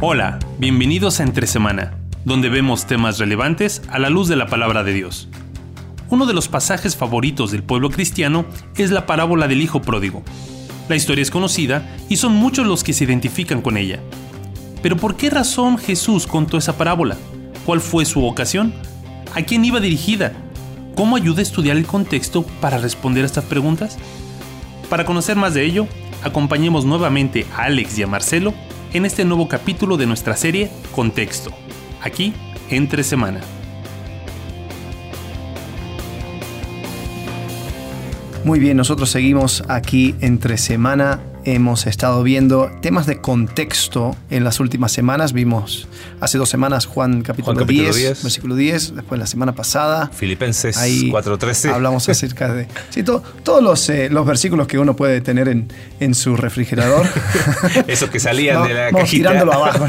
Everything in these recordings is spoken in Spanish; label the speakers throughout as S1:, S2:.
S1: Hola, bienvenidos a Entre Semana, donde vemos temas relevantes a la luz de la palabra de Dios. Uno de los pasajes favoritos del pueblo cristiano es la parábola del Hijo Pródigo. La historia es conocida y son muchos los que se identifican con ella. Pero ¿por qué razón Jesús contó esa parábola? ¿Cuál fue su ocasión? ¿A quién iba dirigida? ¿Cómo ayuda a estudiar el contexto para responder a estas preguntas? Para conocer más de ello, acompañemos nuevamente a Alex y a Marcelo en este nuevo capítulo de nuestra serie Contexto, aquí entre semana.
S2: Muy bien, nosotros seguimos aquí entre semana hemos estado viendo temas de contexto en las últimas semanas. Vimos hace dos semanas Juan capítulo, 10, versículo 10, después la semana pasada.
S3: Filipenses 4.13.
S2: Hablamos acerca de... Sí, todos los, eh, los versículos que uno puede tener en, en su refrigerador.
S3: Esos que salían de la
S2: vamos tirándolo abajo.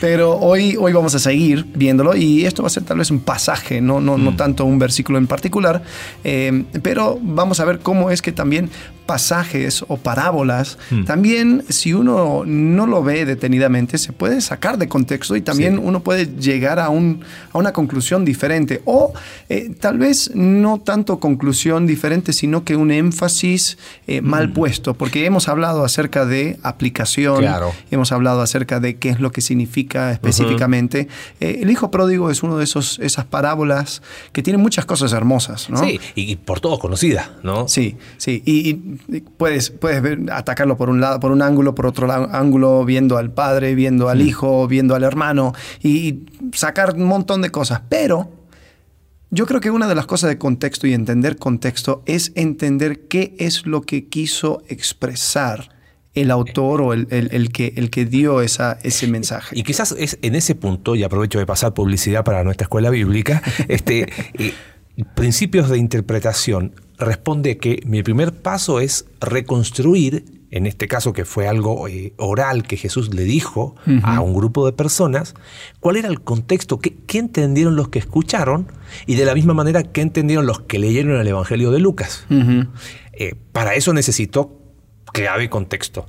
S2: Pero hoy, hoy vamos a seguir viéndolo y esto va a ser tal vez un pasaje, no, no, no mm. tanto un versículo en particular, eh, pero vamos a ver cómo es que también pasajes o parábolas, hmm. también si uno no lo ve detenidamente, se puede sacar de contexto y también uno puede llegar a, un, a, una conclusión diferente. O eh, tal vez no tanto conclusión diferente, sino que un énfasis eh, mal hmm. puesto, porque hemos hablado acerca de aplicación, hemos hablado acerca de qué es lo que significa específicamente. Eh, el hijo pródigo es uno de esos, esas parábolas que tiene muchas cosas hermosas, ¿no?
S3: Sí, y, por todos conocida, ¿no?
S2: Sí, sí. y puedes, puedes atacarlo por un lado, por un ángulo, por otro ángulo, viendo al padre, viendo al mm. hijo, viendo al hermano y sacar un montón de cosas. Pero yo creo que una de las cosas de contexto y entender contexto es entender qué es lo que quiso expresar el autor o el, que, el que dio esa, ese mensaje.
S3: Y quizás es en ese punto, y aprovecho de pasar publicidad para nuestra escuela bíblica, este, eh, principios de interpretación. Responde que mi primer paso es reconstruir, en este caso que fue algo eh, oral que Jesús le dijo a un grupo de personas, cuál era el contexto, qué, entendieron los que escucharon y de la misma manera qué entendieron los que leyeron el Evangelio de Lucas. Eh, para eso necesito clave y contexto.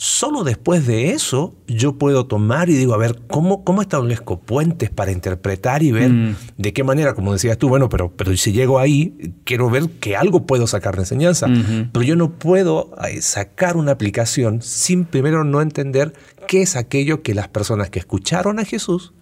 S3: Solo después de eso yo puedo tomar y digo, a ver, ¿cómo, cómo establezco puentes para interpretar y ver mm. de qué manera, como decías tú, bueno, pero, pero si llego ahí, quiero ver que algo puedo sacar de enseñanza. Pero yo no puedo eh, sacar una aplicación sin primero no entender qué es aquello que las personas que escucharon a Jesús,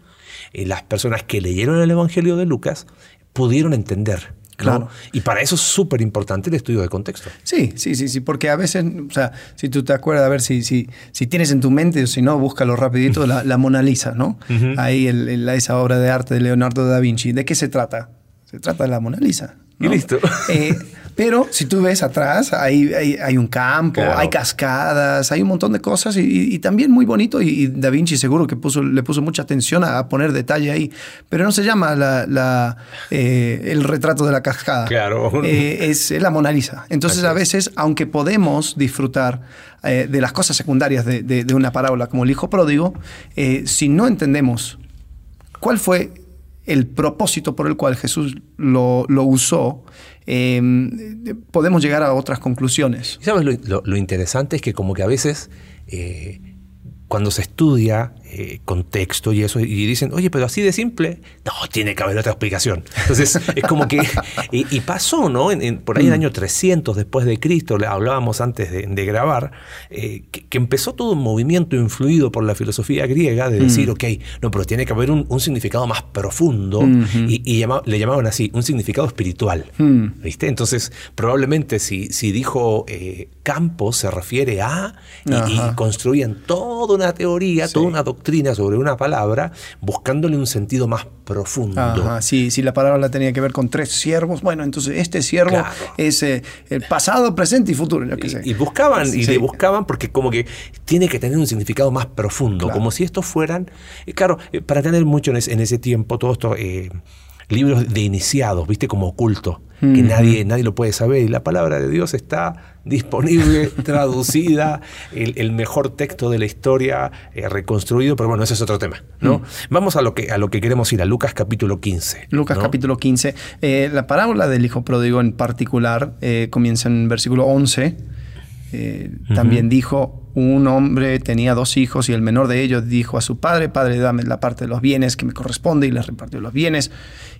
S3: y eh, las personas que leyeron el Evangelio de Lucas, pudieron entender. Claro. Y para eso es súper importante el estudio de contexto.
S2: Sí, sí, sí, sí, porque a veces, o sea, si tú te acuerdas, a ver si, si, si tienes en tu mente, o si no, búscalo rapidito, la, Mona Lisa, ¿no? Ahí esa obra de arte de Leonardo da Vinci. ¿De qué se trata? Se trata de la Mona Lisa.
S3: Y listo.
S2: Eh, pero si tú ves atrás, hay, hay, un campo, hay cascadas, hay un montón de cosas y, también muy bonito. Y, Da Vinci seguro que puso, le puso mucha atención a, poner detalle ahí. Pero no se llama la, eh, el retrato de la cascada.
S3: Claro.
S2: Eh, es la Mona Lisa. Entonces, a veces, aunque podemos disfrutar de las cosas secundarias de, de, una parábola como el hijo pródigo, si no entendemos cuál fue el propósito por el cual Jesús lo, usó, em, podemos llegar a otras conclusiones.
S3: ¿Sabes lo, interesante? Es que como que a veces eh, cuando se estudia eh, contexto y eso, y dicen, oye, pero así de simple, no, tiene que haber otra explicación. Entonces, es como que, y, pasó, ¿no? por ahí en el mm. año 300 después de Cristo, le hablábamos antes de, grabar, eh, que, empezó todo un movimiento influido por la filosofía griega de decir, mm. ok, no, pero tiene que haber un, significado más profundo, y, le llamaban así, un significado espiritual, mm. ¿viste? Entonces, probablemente si, si dijo eh, campo, se refiere a, y, construyen toda una teoría, toda una doctrina, doctrina sobre una palabra buscándole un sentido más profundo.
S2: Ajá, sí, si la palabra tenía que ver con tres siervos, bueno, entonces este siervo es eh, el pasado, presente y futuro, qué sé.
S3: Y, buscaban, y le buscaban porque como que tiene que tener un significado más profundo, como si estos fueran, eh, claro, eh, para tener mucho en ese, tiempo, todo esto libros de iniciados, viste, como oculto, que nadie, nadie lo puede saber. Y la palabra de Dios está disponible, traducida, el, mejor texto de la historia eh, reconstruido, pero bueno, ese es otro tema. ¿no? Vamos a lo, que, a lo que queremos ir, a Lucas capítulo 15.
S2: Lucas capítulo 15. Eh, la parábola del Hijo Pródigo en particular eh, comienza en versículo 11. También dijo, un hombre tenía dos hijos y el menor de ellos dijo a su padre, padre, dame la parte de los bienes que me corresponde y les repartió los bienes.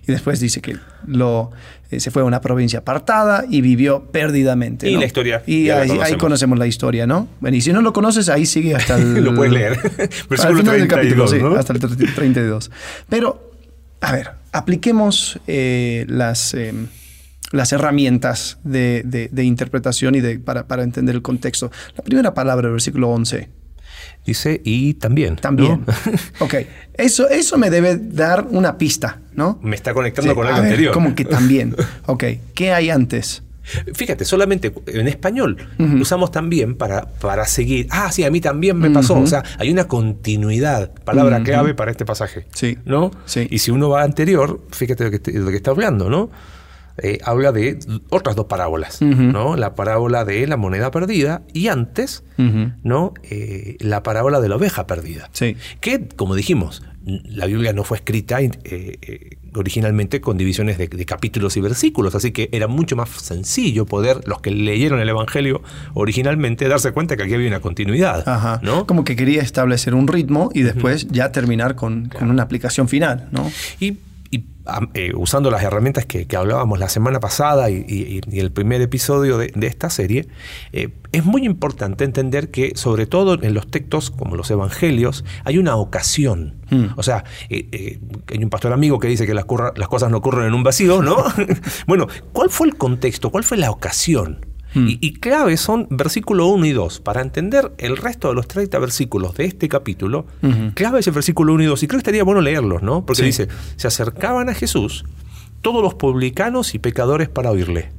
S2: Y después dice que lo, eh, se fue a una provincia apartada y vivió perdidamente.
S3: Y la historia.
S2: Y ahí, conocemos la historia, ¿no? Bueno, y si no lo conoces, ahí sigue hasta el...
S3: lo puedes leer.
S2: Versículo 32, sí, hasta el 32. Pero, a ver, apliquemos eh, las... Em, las herramientas de, interpretación y de, para, entender el contexto. La primera palabra del versículo 11.
S3: Dice, y también.
S2: También. ok. Eso, eso me debe dar una pista, ¿no?
S3: Me está conectando con algo anterior.
S2: Como que también. Ok. ¿Qué hay antes?
S3: Fíjate, solamente en español usamos también para, para seguir. Ah, sí, a mí también me pasó. O sea, hay una continuidad, palabra clave para este pasaje.
S2: Sí.
S3: ¿No?
S2: Sí.
S3: Y si uno va anterior, fíjate lo que, lo que está hablando, ¿no? Eh, habla de otras dos parábolas, ¿no? La parábola de la moneda perdida y antes, ¿no? Eh, la parábola de la oveja perdida.
S2: Sí.
S3: Que, como dijimos, la Biblia no fue escrita eh, originalmente con divisiones de, capítulos y versículos, así que era mucho más sencillo poder, los que leyeron el Evangelio originalmente, darse cuenta que aquí había una continuidad. ¿no?
S2: Como que quería establecer un ritmo y después ya terminar con, con, una aplicación final. ¿no?
S3: Y y eh, usando las herramientas que, hablábamos la semana pasada y, el primer episodio de, esta serie, eh, es muy importante entender que, sobre todo en los textos como los evangelios, hay una ocasión. Hmm. O sea, eh, hay un pastor amigo que dice que las, las cosas no ocurren en un vacío, ¿no? bueno, ¿cuál fue el contexto? ¿Cuál fue la ocasión? Hmm. Y, clave son versículo 1 y 2. Para entender el resto de los 30 versículos de este capítulo, clave es el versículo 1 y 2. Y creo que estaría bueno leerlos, ¿no? Porque dice, se acercaban a Jesús todos los publicanos y pecadores para oírle.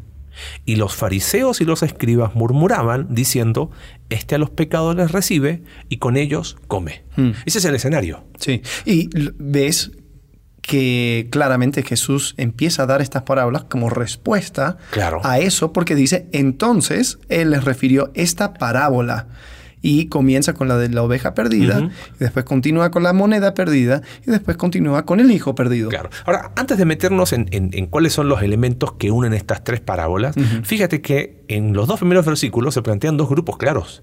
S3: Y los fariseos y los escribas murmuraban diciendo, este a los pecadores recibe y con ellos come. Hmm. Ese es el escenario.
S2: Sí. Y ves que claramente Jesús empieza a dar estas parábolas como respuesta a eso, porque dice, entonces Él les refirió esta parábola. Y comienza con la de la oveja perdida, y después continúa con la moneda perdida, y después continúa con el hijo perdido.
S3: Claro. Ahora, antes de meternos en, cuáles son los elementos que unen estas tres parábolas, fíjate que en los dos primeros versículos se plantean dos grupos claros.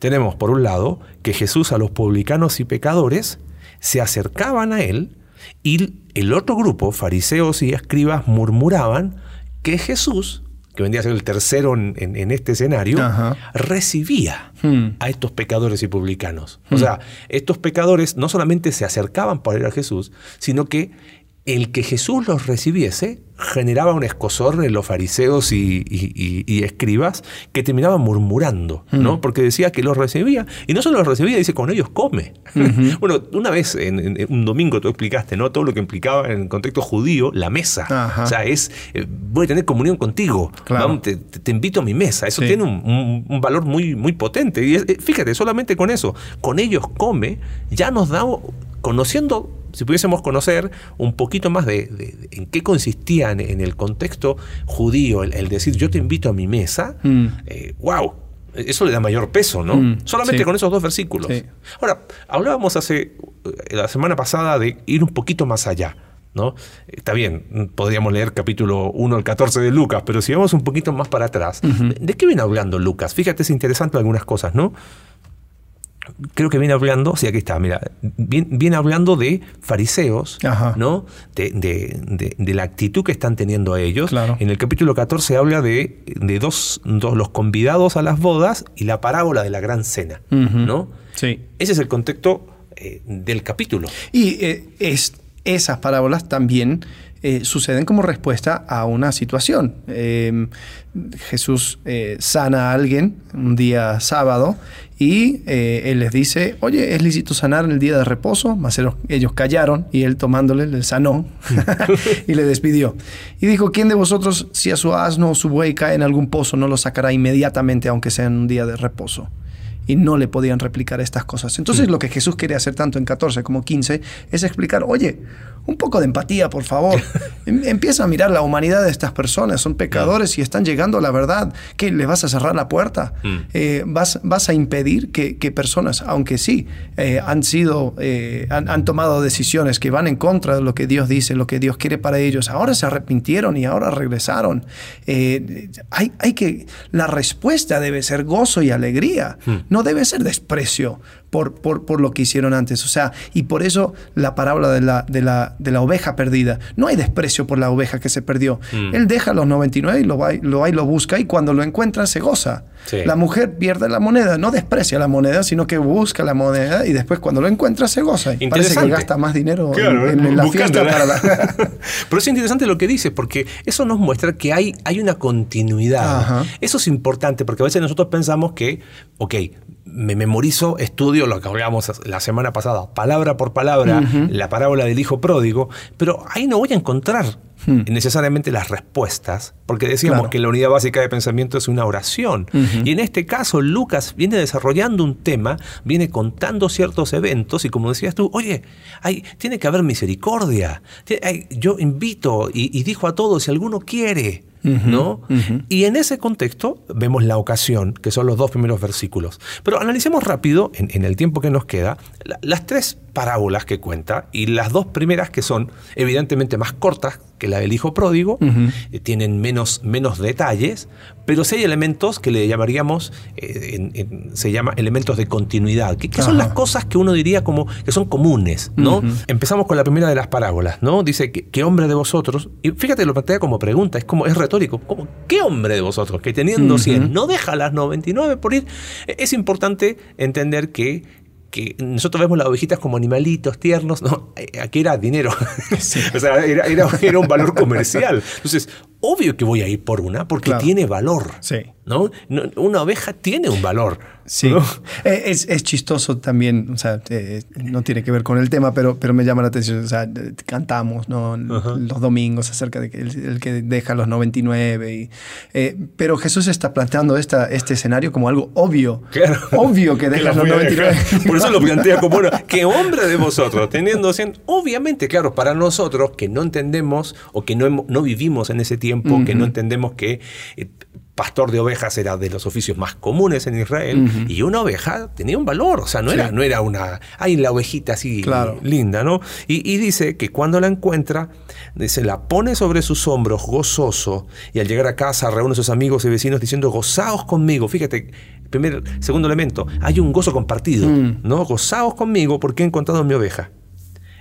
S3: Tenemos, por un lado, que Jesús a los publicanos y pecadores se acercaban a Él y el otro grupo, fariseos y escribas, murmuraban que Jesús, que vendría a ser el tercero en, este escenario, recibía hmm. a estos pecadores y publicanos. O hmm. sea, estos pecadores no solamente se acercaban para ir a Jesús, sino que el que Jesús los recibiese generaba un escosor en los fariseos y, escribas que terminaban murmurando, ¿no? Mm. Porque decía que los recibía, y no solo los recibía, dice, con ellos come. bueno, una vez, en, un domingo tú explicaste, ¿no? Todo lo que implicaba en el contexto judío, la mesa. O sea, es, eh, voy a tener comunión contigo, te, invito a mi mesa. Eso tiene un, valor muy, muy potente. Y eh, fíjate, solamente con eso, con ellos come, ya nos da, conociendo si pudiésemos conocer un poquito más de, en qué consistía en, el contexto judío el, decir yo te invito a mi mesa, wow, mm. eh, eso le da mayor peso, ¿no? Mm, Solamente con esos dos versículos. Ahora, hablábamos hace eh, la semana pasada de ir un poquito más allá. ¿No? Está bien, podríamos leer capítulo 1 al 14 de Lucas, pero si vamos un poquito más para atrás, ¿de qué viene hablando Lucas? Fíjate, es interesante algunas cosas, ¿no? Creo que viene hablando, sí, aquí está, mira, viene, hablando de fariseos, ¿no? De, la actitud que están teniendo a ellos. En el capítulo 14 habla de, dos, los convidados a las bodas y la parábola de la gran cena, ¿no?
S2: Sí.
S3: Ese es el contexto eh, del capítulo.
S2: Y eh, es, esas parábolas también eh, suceden como respuesta a una situación. Em, Jesús eh, sana a alguien un día sábado y eh, él les dice, oye, ¿es lícito sanar en el día de reposo? Mas ellos callaron y él tomándole le sanó y le despidió. Y dijo, ¿quién de vosotros si a su asno o su buey cae en algún pozo no lo sacará inmediatamente aunque sea en un día de reposo? Y no le podían replicar estas cosas. Entonces lo que Jesús quiere hacer tanto en 14 como 15 es explicar, oye, un poco de empatía, por favor. Em, empieza a mirar la humanidad de estas personas, son pecadores y están llegando a la verdad. ¿Qué? ¿Le vas a cerrar la puerta? Mm. Eh, vas, ¿Vas a impedir que, personas, aunque sí, eh, han sido, eh, han, tomado decisiones que van en contra de lo que Dios dice, lo que Dios quiere para ellos, ahora se arrepintieron y ahora regresaron? hay, hay que, la respuesta debe ser gozo y alegría. Mm. No debe ser desprecio por, por, por, lo que hicieron antes. O sea, y por eso la parábola de la, de la, de la oveja perdida. No hay desprecio por la oveja que se perdió. Mm. Él deja los 99 y lo va, lo va y lo busca y cuando lo encuentra se goza. La mujer pierde la moneda, no desprecia la moneda, sino que busca la moneda y después cuando lo encuentra se goza. Y parece que gasta más dinero en, la fiesta para la...
S3: Pero es interesante lo que dice, porque eso nos muestra que hay, hay una continuidad. Eso es importante, porque a veces nosotros pensamos que, ok, me memorizo, estudio lo que hablábamos la semana pasada, palabra por palabra, la parábola del hijo pródigo, pero ahí no voy a encontrar hmm. necesariamente las respuestas, porque decíamos que la unidad básica de pensamiento es una oración. Y en este caso, Lucas viene desarrollando un tema, viene contando ciertos eventos, y como decías tú, oye, hay, tiene que haber misericordia. yo invito y, y dijo a todos, si alguno quiere, ¿no? Y en ese contexto vemos la ocasión, que son los dos primeros versículos. Pero analicemos rápido, en, el tiempo que nos queda, las tres parábolas que cuenta y las dos primeras que son evidentemente más cortas que la del hijo pródigo, eh, tienen menos, menos detalles, pero sí hay elementos que le llamaríamos, eh, se llama elementos de continuidad, que, son las cosas que uno diría como que son comunes, ¿no? Empezamos con la primera de las parábolas, ¿no? Dice, ¿qué, hombre de vosotros? Y fíjate, lo plantea como pregunta, es como, es retórico, como, ¿qué hombre de vosotros que teniendo 100 no deja las 99 por ir? Es importante entender que que nosotros vemos las ovejitas como animalitos tiernos, no, eh, aquí era dinero, o sea, era, era, un valor comercial. Entonces, obvio que voy a ir por una porque tiene valor.
S2: Sí.
S3: ¿no? Una oveja tiene un valor.
S2: Sí. Eh, es, es, chistoso también, o sea, eh, no tiene que ver con el tema, pero, pero me llama la atención. O sea, cantamos ¿no? los domingos acerca de que el, que deja los 99. Y, eh, pero Jesús está planteando esta, este escenario como algo obvio.
S3: Claro.
S2: Obvio que deja los 99.
S3: Por eso lo plantea como, bueno, ¿qué hombre de vosotros, teniendo 100? Obviamente, claro, para nosotros que no entendemos o que no, no vivimos en ese tiempo, que no entendemos que pastor de ovejas era de los oficios más comunes en Israel y una oveja tenía un valor, o sea, no, era, no era una, ay, la ovejita así linda, ¿no? Y, dice que cuando la encuentra, se la pone sobre sus hombros gozoso y al llegar a casa reúne a sus amigos y vecinos diciendo, gozaos conmigo, fíjate, primer, segundo elemento, hay un gozo compartido, mm. ¿no? Gozaos conmigo porque he encontrado mi oveja.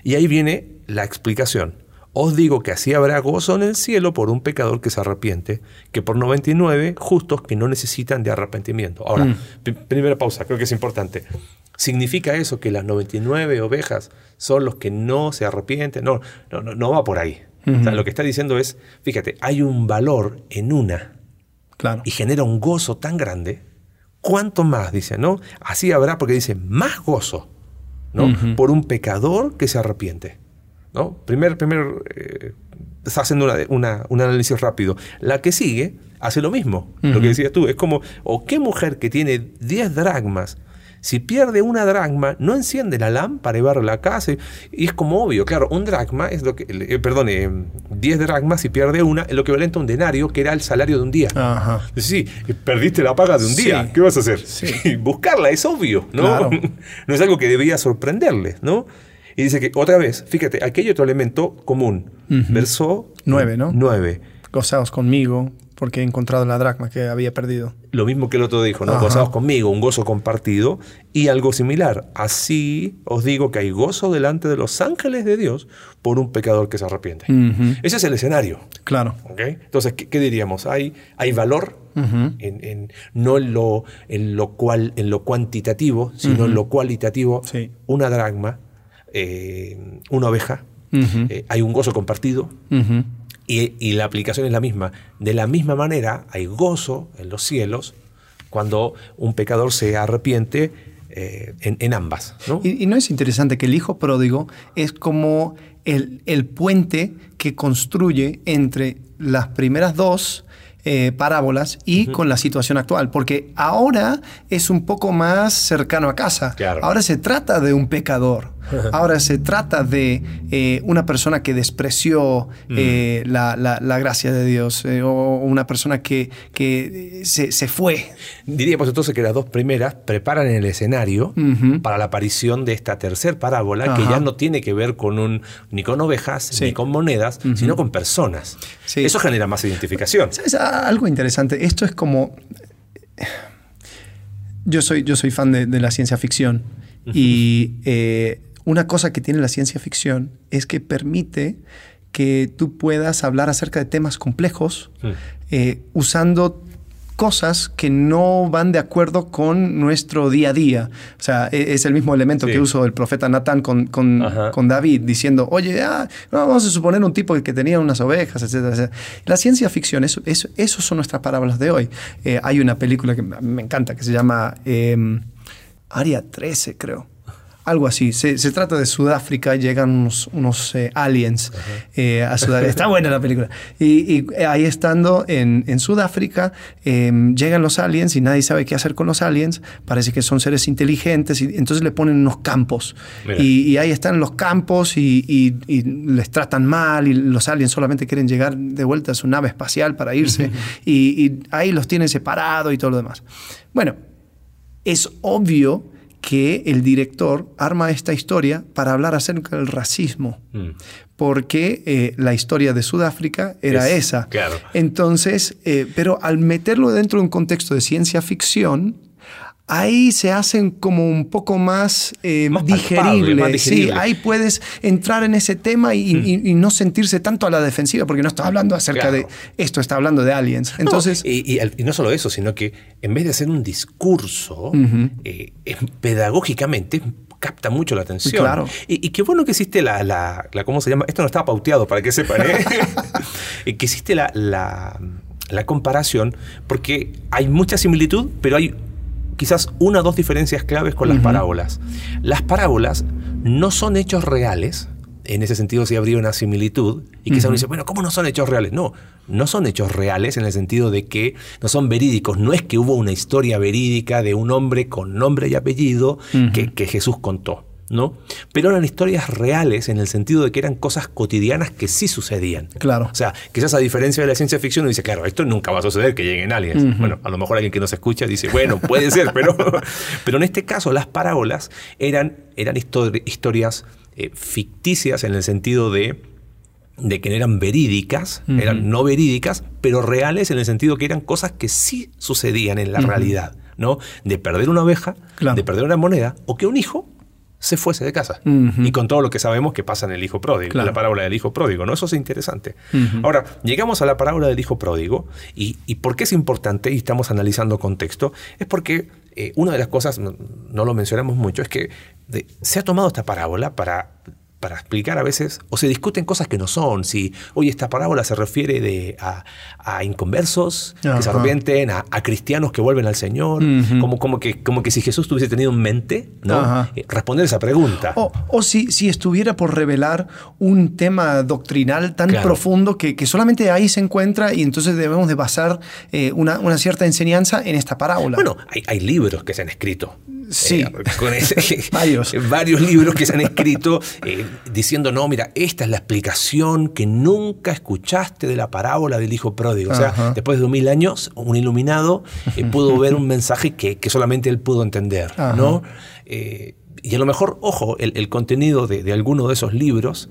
S3: Y ahí viene la explicación. Os digo que así habrá gozo en el cielo por un pecador que se arrepiente, que por 99 justos que no necesitan de arrepentimiento. Ahora, mm. primera pausa, creo que es importante. ¿Significa eso que las 99 ovejas son los que no se arrepienten? No, no, no, va por ahí. lo que está diciendo es, fíjate, hay un valor en una
S2: claro.
S3: y genera un gozo tan grande. ¿Cuánto más? Dice, ¿no? Así habrá, porque dice, más gozo, ¿no? Por un pecador que se arrepiente. ¿No? Primer, primer eh, está haciendo una, un análisis rápido. La que sigue hace lo mismo, lo que decías tú. Es como, o qué mujer que tiene 10 dragmas, si pierde una dragma, no enciende la lámpara y barre la casa. Y es como obvio, claro, un dragma es lo que, eh, perdón, 10 dragmas, si pierde una, es lo que equivalente a un denario, que era el salario de un día.
S2: Ajá.
S3: Sí, perdiste la paga de un día, ¿qué vas a hacer? Buscarla es obvio, ¿no? no es algo que debía sorprenderle, ¿no? Y dice que otra vez, fíjate, aquí hay otro elemento común. Verso
S2: 9, ¿no?
S3: 9.
S2: Gozaos conmigo porque he encontrado la dracma que había perdido.
S3: Lo mismo que el otro dijo, ¿no? Gozaos conmigo, un gozo compartido. Y algo similar. Así os digo que hay gozo delante de los ángeles de Dios por un pecador que se arrepiente. Ese es el escenario.
S2: Claro.
S3: Entonces, ¿qué, diríamos? Hay, hay valor en, no en lo, en, lo cual, en lo cuantitativo, sino en lo cualitativo. Una dracma eh, una oveja, eh, hay un gozo compartido y, la aplicación es la misma. De la misma manera hay gozo en los cielos cuando un pecador se arrepiente eh, en, ambas.
S2: Y, no es interesante que el hijo pródigo es como el, el puente que construye entre las primeras dos eh, parábolas y con la situación actual, porque ahora es un poco más cercano a casa. Ahora se trata de un pecador. Ahora se trata de eh, una persona que despreció eh, la, gracia de Dios o una persona que, que se, se, fue.
S3: Diríamos entonces que las dos primeras preparan el escenario para la aparición de esta tercera parábola que ya no tiene que ver con un, ni con ovejas ni con monedas, sino con personas. Eso genera más identificación.
S2: Algo interesante. Esto es como... Yo soy, yo soy fan de, de la ciencia ficción y eh, una cosa que tiene la ciencia ficción es que permite que tú puedas hablar acerca de temas complejos eh, usando cosas que no van de acuerdo con nuestro día a día. O sea, e- es el mismo elemento
S3: Sí.
S2: que usó el profeta Natán con, con, David, diciendo, oye, ah, no, vamos a suponer un tipo que tenía unas ovejas, etcétera, etcétera. La ciencia ficción, eso, eso, son nuestras parábolas de hoy. Eh, hay una película que me me encanta que se llama eh, Área 13, creo. Algo así. Se, se trata de Sudáfrica, llegan unos, unos eh, aliens eh, a Sudáfrica. Está buena la película. Y, y, eh, ahí estando en, en Sudáfrica, eh, llegan los aliens y nadie sabe qué hacer con los aliens. Parece que son seres inteligentes y entonces le ponen unos campos. Y, y ahí están los campos y, y- y les tratan mal y los aliens solamente quieren llegar de vuelta a su nave espacial para irse. y, y ahí los tienen separados y todo lo demás. Bueno, es obvio que el director arma esta historia para hablar acerca del racismo,
S3: Mm.
S2: porque eh, la historia de Sudáfrica era
S3: Es-
S2: esa.
S3: claro.
S2: Entonces, eh, pero al meterlo dentro de un contexto de ciencia ficción, ahí se hacen como un poco más, eh,
S3: Más palpable,
S2: digerible. Sí, ahí puedes entrar en ese tema y, y- y no sentirse tanto a la defensiva, porque no está hablando acerca
S3: Claro.
S2: de esto, está hablando de aliens. Entonces,
S3: No, y, no solo eso, sino que en vez de hacer un discurso, eh, eh, pedagógicamente capta mucho la atención.
S2: Claro.
S3: Y, y qué bueno que existe la, la- la- ¿cómo se llama? Esto no estaba pauteado para que sepan, ¿eh? Eh, que existe la, la- la comparación, porque hay mucha similitud, pero hay quizás una o dos diferencias claves con las parábolas. Las parábolas no son hechos reales, en ese sentido sí habría una similitud, y quizás uno dice, bueno, ¿cómo no son hechos reales? No, no son hechos reales en el sentido de que no son verídicos, no es que hubo una historia verídica de un hombre con nombre y apellido que, que Jesús contó. ¿No? Pero eran historias reales en el sentido de que eran cosas cotidianas que sí sucedían.
S2: Claro.
S3: O sea, quizás a diferencia de la ciencia ficción, uno dice, claro, esto nunca va a suceder que lleguen aliens.
S2: Ujú.
S3: Bueno, a lo mejor alguien que nos escucha dice, bueno, puede ser, pero, pero en este caso las parábolas eran, eran histori- historias eh, ficticias en el sentido de de que no eran verídicas, eran no verídicas, pero reales en el sentido que eran cosas que sí sucedían en la realidad, ¿no? De perder una oveja,
S2: Claro.
S3: de perder una moneda, o que un hijo se fuese de casa. Y con todo lo que sabemos que pasa en el hijo pródigo,
S2: Claro.
S3: la parábola del hijo pródigo, ¿no? Eso es interesante. Ahora, llegamos a la parábola del hijo pródigo, y, y ¿por qué es importante? Y estamos analizando contexto, es porque eh, una de las cosas, no, no lo mencionamos mucho, es que de- se ha tomado esta parábola para para explicar a veces, o se discuten cosas que no son. Si, oye, esta parábola se refiere de, a, a inconversos que se arrepienten, a, a cristianos que vuelven al Señor, como, como, que, como que si Jesús tuviese tenido en mente, ¿no? Eh, responder esa pregunta.
S2: O, o si, si estuviera por revelar un tema doctrinal tan
S3: Claro.
S2: profundo que, que solamente ahí se encuentra y entonces debemos de basar eh, una, una cierta enseñanza en esta parábola.
S3: Bueno, hay, hay libros que se han escrito.
S2: Sí.
S3: Eh, con ese-
S2: Varios.
S3: varios libros que se han escrito diciendo, no, mira, esta es la explicación que nunca escuchaste de la parábola del hijo pródigo. O sea,
S2: Ajá.
S3: después de mil años, un iluminado eh, pudo ver un mensaje que, que solamente él pudo entender,
S2: Ajá.
S3: ¿no? Eh, y a lo mejor, ojo, el, el contenido de, de alguno de esos libros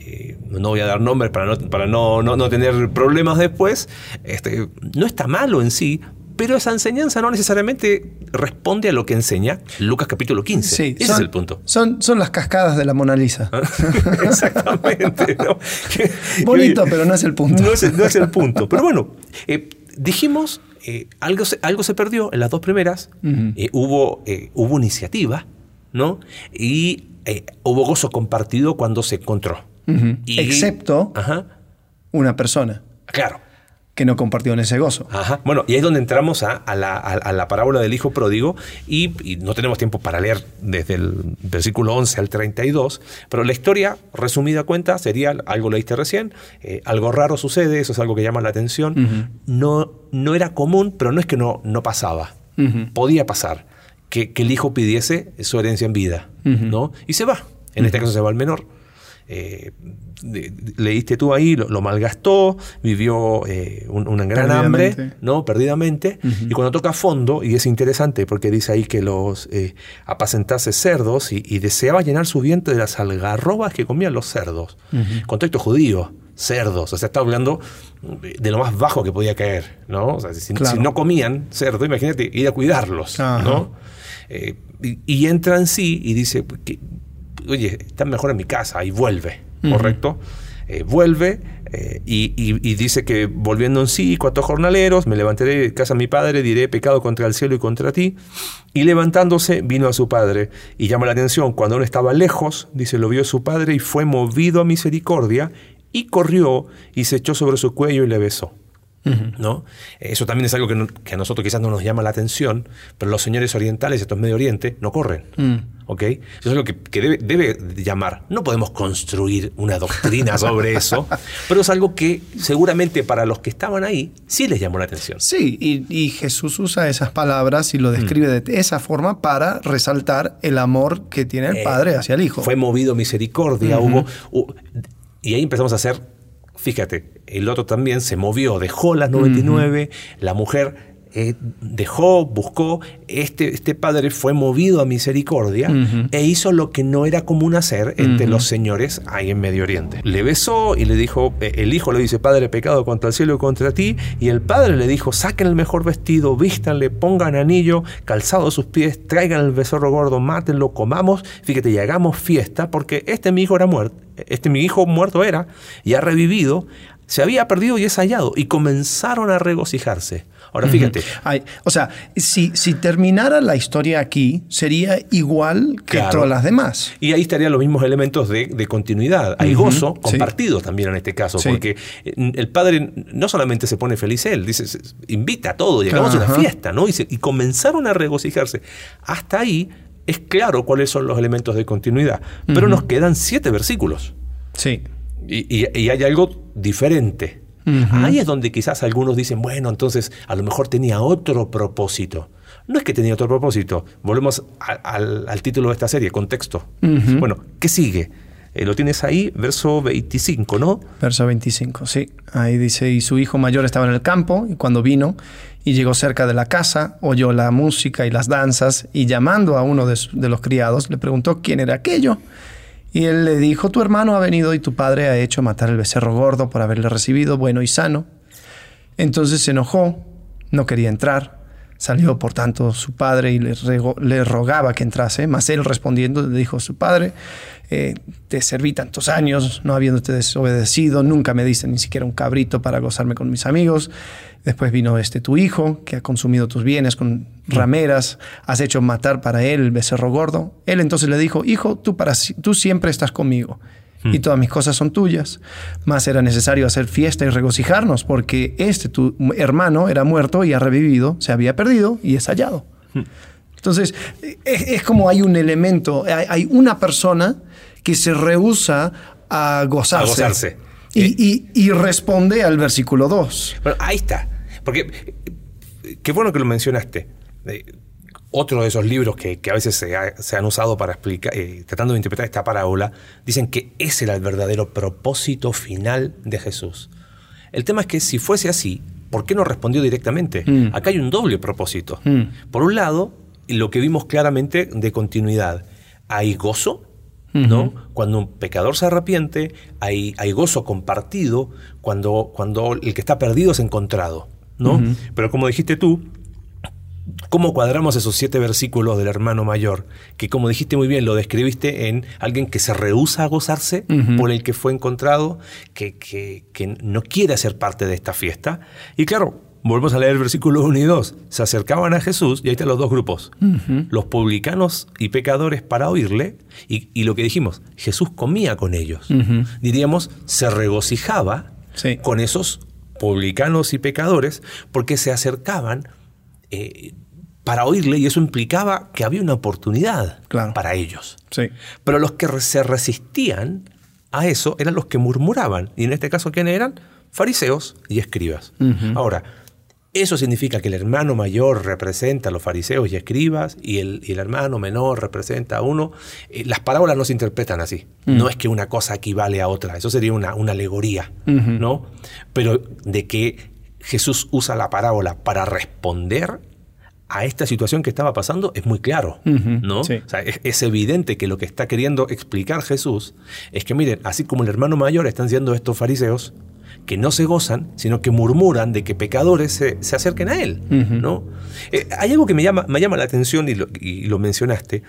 S3: eh, no voy a dar nombres para no, para no, no- no tener problemas después, este, no está malo en sí, pero esa enseñanza no necesariamente responde a lo que enseña Lucas capítulo 15.
S2: Sí,
S3: Ese
S2: son-
S3: es el punto.
S2: Son, son las cascadas de la Mona Lisa.
S3: Exactamente. ¿no? Que-
S2: Bonito, pero no es el punto.
S3: No es, el- no es el punto. Pero bueno, eh, dijimos, eh, algo, se, algo se perdió en las dos primeras, eh, hubo, hubo iniciativa, ¿no? Y hubo gozo compartido cuando se encontró. Y-
S2: Excepto
S3: Ajá,
S2: una persona
S3: claro.
S2: Que no compartió en ese gozo.
S3: Ajá. Bueno, y ahí es donde entramos a, a la, a- a la parábola del hijo pródigo y, y no tenemos tiempo para leer desde el versículo 11 al 32, pero la historia, resumida cuenta, sería, algo leíste recién, eh, algo raro sucede, eso es algo que llama la atención, no, no era común, pero no es que no, no pasaba, podía pasar que, que el hijo pidiese su herencia en vida. ¿no? Y se va, en este caso se va el menor. Eh, de- de- leíste tú ahí, lo, lo malgastó, vivió eh, un- una gran hambre,
S2: Perdidamente.
S3: ¿no? Perdidamente. Y cuando toca fondo, y es interesante porque dice ahí que los eh, apacentase cerdos y, y deseaba llenar su vientre de las algarrobas que comían los cerdos. Contexto judío. cerdos. O sea, está hablando de lo más bajo que podía caer, ¿no? O sea, si, no comían cerdo, imagínate ir a cuidarlos, ¿no? Eh, y, entra en sí y dice, que, oye, están mejor en mi casa y vuelve, ¿correcto? Eh, vuelve eh, y, dice que volviendo en sí, cuatro jornaleros, me levantaré de casa de mi padre, diré pecado contra el cielo y contra ti. Y levantándose vino a su padre. Y llama la atención, cuando él estaba lejos, dice, lo vio su padre y fue movido a misericordia y corrió y se echó sobre su cuello y le besó. ¿No? Eso también es algo que, a nosotros quizás no nos llama la atención, pero los señores orientales, estos Medio Oriente, no corren. Mm. ¿ok? Eso es lo que, debe, llamar. No podemos construir una doctrina sobre eso, pero es algo que seguramente para los que estaban ahí sí les llamó la atención.
S2: Sí, y, Jesús usa esas palabras y lo describe mm. de esa forma para resaltar el amor que tiene el eh, Padre hacia el Hijo.
S3: Fue movido misericordia, hubo, y ahí empezamos a hacer, fíjate, el otro también se movió, dejó las 99, la mujer eh, dejó, buscó, este, este padre fue movido a misericordia e hizo lo que no era común hacer entre los señores ahí en Medio Oriente. Le besó y le dijo, eh, el hijo le dice, Padre, pecado contra el cielo y contra ti, y el padre le dijo, saquen el mejor vestido, vístanle, pongan anillo, calzado a sus pies, traigan el becerro gordo, mátenlo, comamos, fíjate, y hagamos fiesta, porque este mi hijo era muerto, este mi hijo muerto era, y ha revivido, se había perdido y es hallado, y comenzaron a regocijarse. Ahora fíjate.
S2: o sea, si, si terminara la historia aquí, sería igual que todas las demás.
S3: Y ahí estarían los mismos elementos de, continuidad. Hay gozo compartido también en este caso, porque eh, el padre no solamente se pone feliz él, dice, invita a todo, llegamos a una fiesta, ¿no? Y, y comenzaron a regocijarse. Hasta ahí es claro cuáles son los elementos de continuidad, pero nos quedan siete versículos.
S2: Sí.
S3: y hay algo diferente. Ahí es donde quizás algunos dicen, bueno, entonces a lo mejor tenía otro propósito. No es que tenía otro propósito. Volvemos al, título de esta serie, contexto. Bueno, ¿qué sigue? Eh, lo tienes ahí, verso 25, ¿no?
S2: Verso 25, sí. Ahí dice, y su hijo mayor estaba en el campo, y cuando vino y llegó cerca de la casa, oyó la música y las danzas, y llamando a uno de, de los criados, le preguntó quién era aquello. Y él le dijo, tu hermano ha venido y tu padre ha hecho matar el becerro gordo por haberle recibido bueno y sano. Entonces se enojó, no quería entrar. Salió, por tanto, su padre y le, le rogaba que entrase, mas él respondiendo le dijo a su padre, eh, te serví tantos años, no habiéndote desobedecido, nunca me diste ni siquiera un cabrito para gozarme con mis amigos. Después vino este tu hijo, que ha consumido tus bienes con rameras, has hecho matar para él el becerro gordo. Él entonces le dijo, hijo, tú, para, tú siempre estás conmigo y hmm. todas mis cosas son tuyas. Mas era necesario hacer fiesta y regocijarnos, porque este tu hermano era muerto y ha revivido, se había perdido y es hallado. Hmm. Entonces, es, como hay un elemento, hay, una persona que se rehúsa a gozarse. Y, responde al versículo 2.
S3: Bueno, ahí está. Porque qué bueno que lo mencionaste otro de esos libros que, a veces se, han usado para explicar, eh, tratando de interpretar esta parábola, dicen que ese era el verdadero propósito final de Jesús. El tema es que si fuese así, ¿por qué no respondió directamente? Mm. Acá hay un doble propósito. Mm. Por un lado, lo que vimos claramente de continuidad. Hay gozo, ¿no? Cuando un pecador se arrepiente, hay, hay gozo compartido cuando, cuando, el que está perdido es encontrado, ¿no? Pero como dijiste tú, ¿Cómo cuadramos esos siete versículos del hermano mayor? Que como dijiste muy bien, lo describiste en alguien que se rehúsa a gozarse por el que fue encontrado, que, que, no quiere ser parte de esta fiesta. Y claro, volvemos a leer el versículo 1 y 2. Se acercaban a Jesús y ahí están los dos grupos. Los publicanos y pecadores para oírle. Y, lo que dijimos, Jesús comía con ellos. Diríamos, se regocijaba con esos publicanos y pecadores porque se acercaban eh, para oírle y eso implicaba que había una oportunidad para ellos.
S2: Sí.
S3: Pero los que se resistían a eso eran los que murmuraban. Y en este caso, ¿quiénes eran? Fariseos y escribas. Ahora, eso significa que el hermano mayor representa a los fariseos y escribas y el, hermano menor representa a uno. Eh, las parábolas no se interpretan así. No es que una cosa equivale a otra. Eso sería una, una alegoría, ¿no? Pero de que Jesús usa la parábola para responder a esta situación que estaba pasando es muy claro, ¿no?
S2: sí.
S3: O sea, es, es evidente que lo que está queriendo explicar Jesús es que, miren, así como el hermano mayor están siendo estos fariseos, que no se gozan, sino que murmuran de que pecadores se, se acerquen a Él. ¿no? Eh, hay algo que me llama, me llama la atención y lo, y lo mencionaste,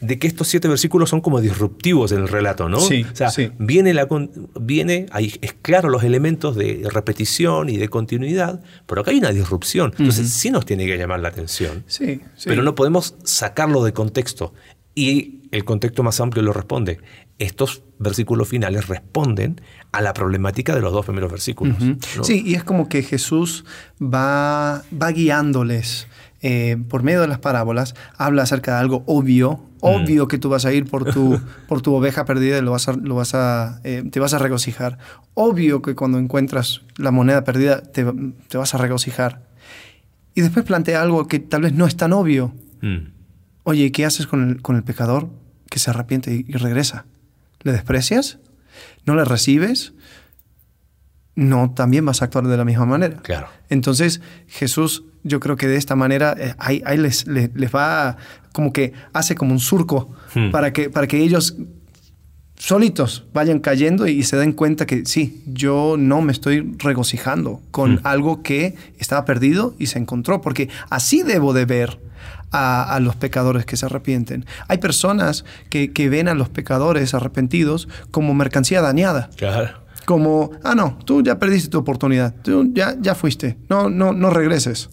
S3: de que estos siete versículos son como disruptivos en el relato, ¿no?
S2: Sí,
S3: o sea,
S2: sí.
S3: viene, la, con- viene ahí es claro los elementos de repetición y de continuidad, pero acá hay una disrupción. Entonces sí nos tiene que llamar la atención.
S2: Sí, sí.
S3: Pero no podemos sacarlo de contexto. Y el contexto más amplio lo responde. Estos versículos finales responden a la problemática de los dos primeros versículos. ¿no?
S2: Sí, y es como que Jesús va, va guiándoles eh, por medio de las parábolas, habla acerca de algo obvio, obvio que tú vas a ir por tu, por tu oveja perdida y lo vas a, lo vas a, eh, te vas a regocijar. Obvio que cuando encuentras la moneda perdida te, te vas a regocijar. Y después plantea algo que tal vez no es tan obvio.
S3: Mm.
S2: Oye, ¿qué haces con el, con el pecador que se arrepiente y, y regresa? ¿Le desprecias? ¿No le recibes? No, también vas a actuar de la misma manera.
S3: Claro.
S2: Entonces, Jesús, yo creo que de esta manera, eh, ahí, ahí les, les, les va como que hace como un surco
S3: Hmm.
S2: para, que, para que ellos solitos vayan cayendo y se den cuenta que sí, yo no me estoy regocijando con
S3: Hmm.
S2: algo que estaba perdido y se encontró, porque así debo de ver a, a los pecadores que se arrepienten. Hay personas que, que ven a los pecadores arrepentidos como mercancía dañada
S3: Claro.
S2: Como, ah, no, tú ya perdiste tu oportunidad, tú ya, ya fuiste, no, no, no regreses.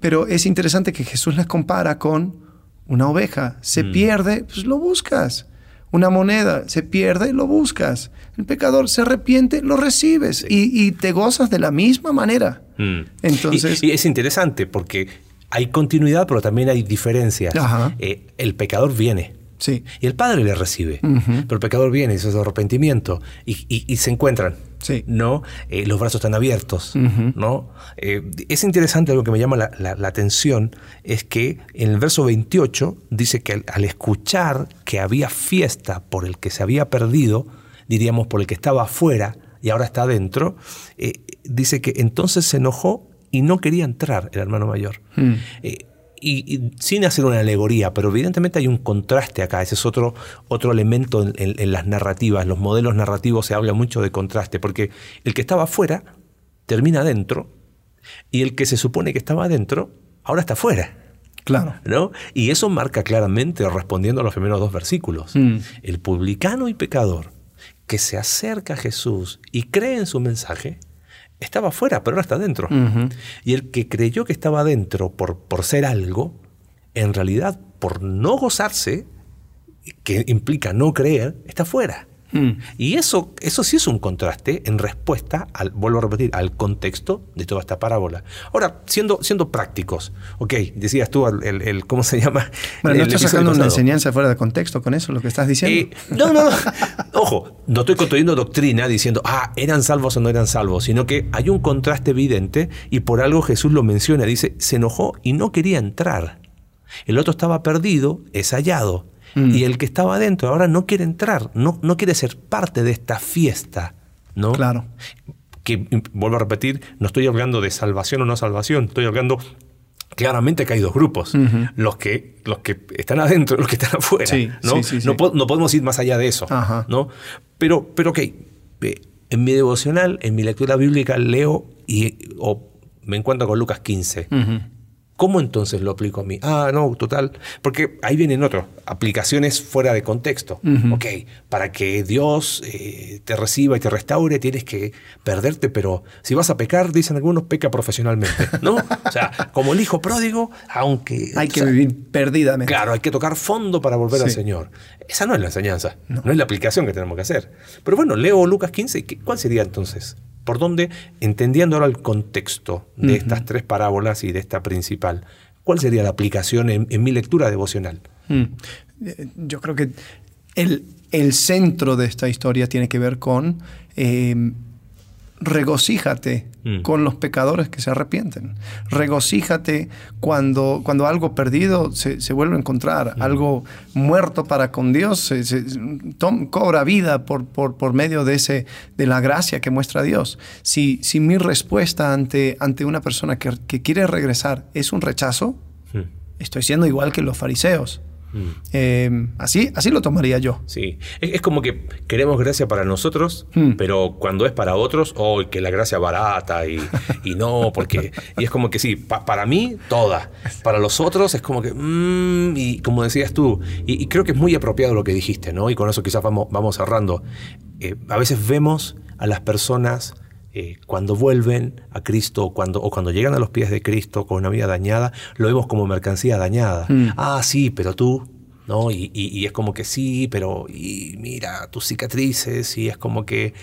S2: Pero es interesante que Jesús les compara con una oveja. Se pierde, pues lo buscas. Una moneda se pierde, lo buscas. El pecador se arrepiente, lo recibes y, y te gozas de la misma manera.
S3: Mm.
S2: Entonces,
S3: Y, y es interesante porque hay continuidad, pero también hay diferencias. Eh, el pecador viene.
S2: Sí,
S3: Y el padre le recibe. Pero el pecador viene, y eso es arrepentimiento. Y, y- y se encuentran.
S2: Sí.
S3: ¿No? Eh, los brazos están abiertos. ¿No? Eh, es interesante, algo que me llama la, la- la atención, es que en el verso 28 dice que al, al escuchar que había fiesta por el que se había perdido, diríamos por el que estaba afuera y ahora está adentro, eh, dice que entonces se enojó y no quería entrar el hermano mayor.
S2: Mm.
S3: Y, y sin hacer una alegoría, pero evidentemente hay un contraste acá, ese es otro, otro elemento en, en- en las narrativas, los modelos narrativos se habla mucho de contraste, porque el que estaba afuera termina adentro y el que se supone que estaba adentro ahora está afuera.
S2: claro.
S3: ¿no? Y eso marca claramente, respondiendo a los primeros dos versículos,
S2: Mm.
S3: el publicano y pecador que se acerca a Jesús y cree en su mensaje, estaba afuera, pero ahora está adentro.
S2: Ujú.
S3: Y el que creyó que estaba adentro por, por ser algo, en realidad, por no gozarse, que implica no creer, está fuera.
S2: Mm.
S3: Y eso, eso sí es un contraste en respuesta, al, vuelvo a repetir, al contexto de toda esta parábola. Ahora, siendo, siendo prácticos, ok, decías tú el, el- el- ¿cómo se llama?
S2: Bueno, no
S3: El episodio
S2: sacando una enseñanza fuera de contexto con eso, lo que estás diciendo.
S3: Eh, no, no, no. Ojo, no estoy construyendo doctrina diciendo, ah, eran salvos o no eran salvos, sino que hay un contraste evidente y por algo Jesús lo menciona. Dice, se enojó y no quería entrar. El otro estaba perdido, es hallado.
S2: Mm.
S3: Y el que estaba adentro ahora no quiere entrar, no, no quiere ser parte de esta fiesta. ¿no?
S2: Claro.
S3: que, vuelvo a repetir, no estoy hablando de salvación o no salvación, estoy hablando claramente que hay dos grupos, los, que, los que están adentro y los que están afuera.
S2: Sí,
S3: ¿no?
S2: sí, sí.
S3: No, po- no podemos ir más allá de eso.
S2: Ajá.
S3: ¿no? Pero, pero ok, eh, en mi devocional, en mi lectura bíblica, leo y o me encuentro con Lucas 15.
S2: Ujú.
S3: ¿Cómo entonces lo aplico a mí? Ah, no, total. Porque ahí vienen otros, aplicaciones fuera de contexto.
S2: Ujú.
S3: Ok, para que Dios eh, te reciba y te restaure, tienes que perderte, pero si vas a pecar, dicen algunos, peca profesionalmente. ¿No? O sea, como el hijo pródigo, aunque.
S2: Hay que
S3: sea,
S2: vivir perdidamente.
S3: Claro, hay que tocar fondo para volver al. Señor. Esa no es la enseñanza, no. es la aplicación que tenemos que hacer. Pero bueno, leo Lucas 15, ¿qué- ¿cuál sería entonces? ¿Por dónde, entendiendo ahora el contexto de estas tres parábolas y de esta principal, cuál sería la aplicación en, en mi lectura devocional?
S2: Mm. Eh, Yo creo que el, el centro de esta historia tiene que ver con eh, regocíjate
S3: Mm.
S2: con los pecadores que se arrepienten. Regocíjate cuando, cuando algo perdido se, se vuelve a encontrar, algo muerto para con Dios se, se- tom- cobra vida por, por, por medio de, ese, de la gracia que muestra Dios. Si, si mi respuesta ante, ante una persona que, que quiere regresar es un rechazo,
S3: Hmm.
S2: estoy siendo igual que los fariseos. Eh, así, así lo tomaría yo.
S3: Sí, es, como que queremos gracia para nosotros, hmm. pero cuando es para otros, oh, que la gracia barata y, no, porque. Y es como que sí, para mí, toda. Para los otros es como que. Mm, y como decías tú, y, creo que es muy apropiado lo que dijiste, ¿no? Y con eso quizás vamos, vamos cerrando. Eh, a veces vemos a las personas. Eh, cuando vuelven a Cristo cuando, o cuando llegan a los pies de Cristo con una vida dañada, lo vemos como mercancía dañada. Mm. Ah, sí, pero tú, ¿no? Y, es como que sí, pero y mira tus cicatrices y es como que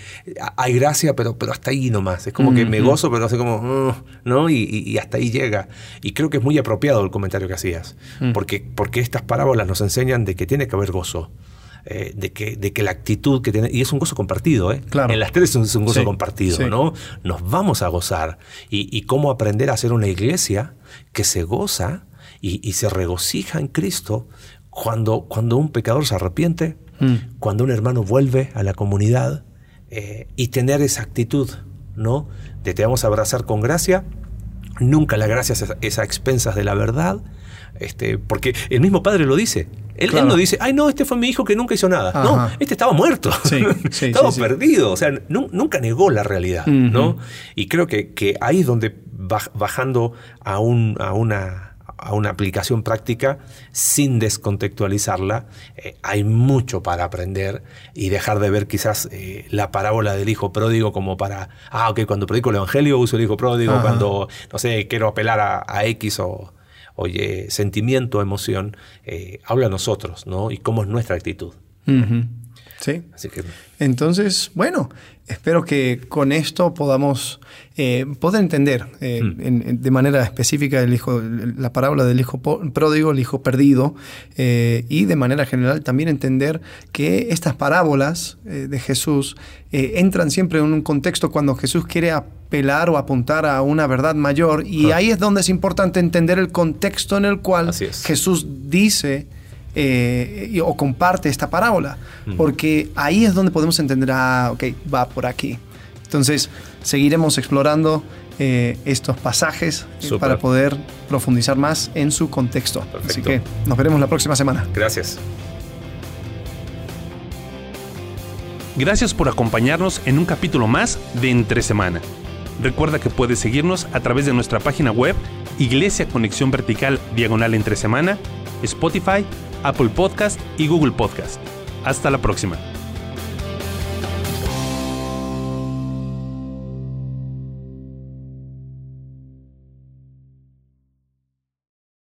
S3: hay gracia, pero, pero hasta ahí nomás. Es como que me gozo, pero hace como, ¿no? Y, hasta ahí llega. Y creo que es muy apropiado el comentario que hacías, mm. porque, porque estas parábolas nos enseñan de que tiene que haber gozo. Eh, de, que, de que la actitud que tiene, y es un gozo compartido, ¿eh?
S2: Claro.
S3: En las tres es un gozo compartido, ¿no? Nos vamos a gozar. Y, cómo aprender a ser una iglesia que se goza y, se regocija en Cristo cuando, cuando un pecador se arrepiente, mm. cuando un hermano vuelve a la comunidad eh, y tener esa actitud, ¿no? De te vamos a abrazar con gracia, nunca la gracia es a expensas de la verdad, este, porque el mismo padre lo dice. Él, no dice, ay, no, este fue mi hijo que nunca hizo nada. No, este estaba muerto. estaba perdido. O sea, nunca negó la realidad. ¿no? Y creo que, que, ahí es donde, bajando a, un, a una a una aplicación práctica sin descontextualizarla, eh, hay mucho para aprender y dejar de ver quizás eh, la parábola del hijo pródigo como para, ah, ok, cuando predico el Evangelio uso el hijo pródigo, cuando, no sé, quiero apelar a X o, oye, sentimiento, emoción, eh, habla a nosotros, ¿no? Y cómo es nuestra actitud.
S2: Sí. Así que... Entonces, bueno, espero que con esto podamos eh, poder entender eh, hmm. de manera específica el hijo, la parábola del hijo pródigo, el hijo perdido, y de manera general también entender que estas parábolas de Jesús entran siempre en un contexto cuando Jesús quiere apelar o apuntar a una verdad mayor. Y ahí es donde es importante entender el contexto en el cual Jesús dice eh, o comparte esta parábola. Porque ahí es donde podemos entender, ah, ok, va por aquí. Entonces, seguiremos explorando eh, estos pasajes eh, para poder profundizar más en su contexto. Así que nos veremos la próxima semana.
S3: Gracias.
S1: Gracias por acompañarnos en un capítulo más de Entre Semana. Recuerda que puedes seguirnos a través de nuestra página web Iglesia Conexión Vertical Diagonal Entre Semana, Spotify, Apple Podcast y Google Podcast. Hasta la próxima.